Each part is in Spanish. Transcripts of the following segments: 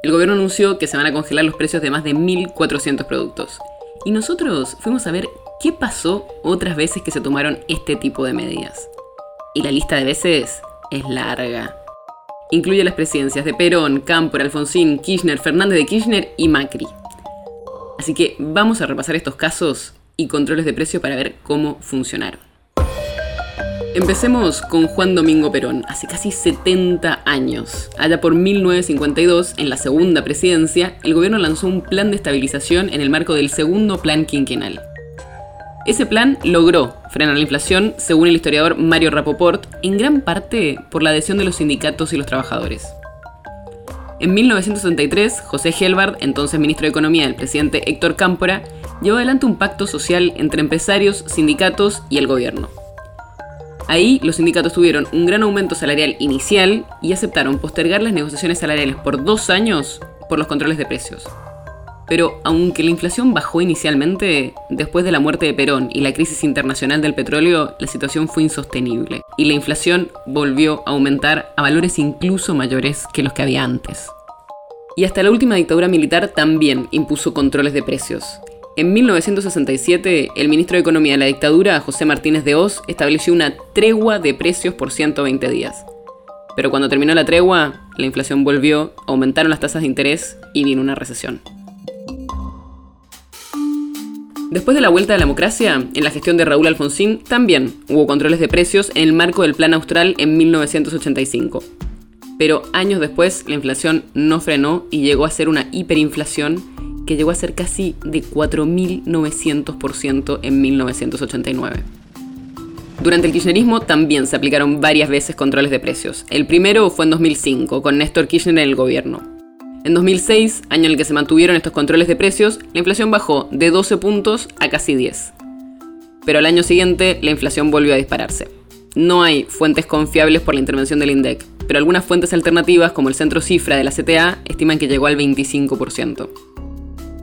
El gobierno anunció que se van a congelar los precios de más de 1.400 productos. Y nosotros fuimos a ver qué pasó otras veces que se tomaron este tipo de medidas. Y la lista de veces es larga. Incluye las presidencias de Perón, Cámpora, Alfonsín, Kirchner, Fernández de Kirchner y Macri. Así que vamos a repasar estos casos y controles de precio para ver cómo funcionaron. Empecemos con Juan Domingo Perón, hace casi 70 años. Allá por 1952, en la segunda presidencia, el gobierno lanzó un plan de estabilización en el marco del segundo plan quinquenal. Ese plan logró frenar la inflación, según el historiador Mario Rapoport, en gran parte por la adhesión de los sindicatos y los trabajadores. En 1963, José Gelbard, entonces ministro de Economía del presidente Héctor Cámpora, llevó adelante un pacto social entre empresarios, sindicatos y el gobierno. Ahí los sindicatos tuvieron un gran aumento salarial inicial y aceptaron postergar las negociaciones salariales por dos años por los controles de precios. Pero aunque la inflación bajó inicialmente, después de la muerte de Perón y la crisis internacional del petróleo, la situación fue insostenible y la inflación volvió a aumentar a valores incluso mayores que los que había antes. Y hasta la última dictadura militar también impuso controles de precios. En 1967, el ministro de Economía de la dictadura, José Martínez de Oz, estableció una tregua de precios por 120 días. Pero cuando terminó la tregua, la inflación volvió, aumentaron las tasas de interés y vino una recesión. Después de la vuelta de la democracia, en la gestión de Raúl Alfonsín también hubo controles de precios en el marco del Plan Austral en 1985. Pero años después la inflación no frenó y llegó a ser una hiperinflación que llegó a ser casi de 4.900% en 1989. Durante el kirchnerismo también se aplicaron varias veces controles de precios. El primero fue en 2005, con Néstor Kirchner en el gobierno. En 2006, año en el que se mantuvieron estos controles de precios, la inflación bajó de 12 puntos a casi 10. Pero al año siguiente, la inflación volvió a dispararse. No hay fuentes confiables por la intervención del INDEC, pero algunas fuentes alternativas, como el Centro Cifra de la CTA, estiman que llegó al 25%.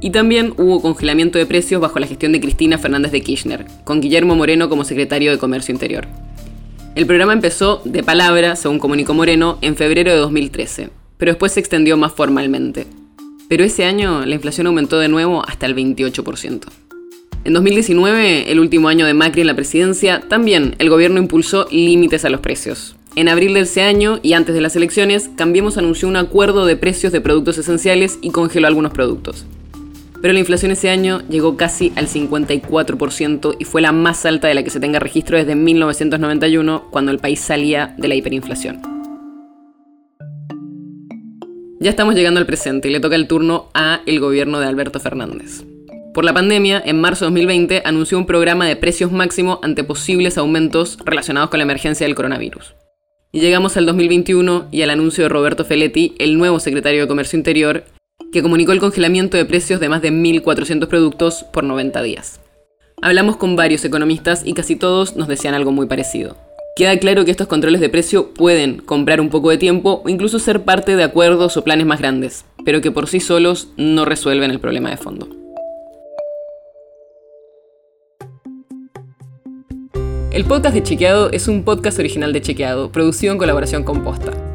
Y también hubo congelamiento de precios bajo la gestión de Cristina Fernández de Kirchner, con Guillermo Moreno como secretario de Comercio Interior. El programa empezó de palabra, según comunicó Moreno, en febrero de 2013, pero después se extendió más formalmente. Pero ese año la inflación aumentó de nuevo hasta el 28%. En 2019, el último año de Macri en la presidencia, también el gobierno impulsó límites a los precios. En abril de ese año y antes de las elecciones, Cambiemos anunció un acuerdo de precios de productos esenciales y congeló algunos productos pero la inflación ese año llegó casi al 54% y fue la más alta de la que se tenga registro desde 1991, cuando el país salía de la hiperinflación. Ya estamos llegando al presente y le toca el turno a el gobierno de Alberto Fernández. Por la pandemia, en marzo de 2020 anunció un programa de precios máximo ante posibles aumentos relacionados con la emergencia del coronavirus. Y llegamos al 2021 y al anuncio de Roberto Feletti, el nuevo secretario de Comercio Interior, que comunicó el congelamiento de precios de más de 1.400 productos por 90 días. Hablamos con varios economistas y casi todos nos decían algo muy parecido. Queda claro que estos controles de precio pueden comprar un poco de tiempo o incluso ser parte de acuerdos o planes más grandes, pero que por sí solos no resuelven el problema de fondo. El podcast de Chequeado es un podcast original de Chequeado, producido en colaboración con Posta.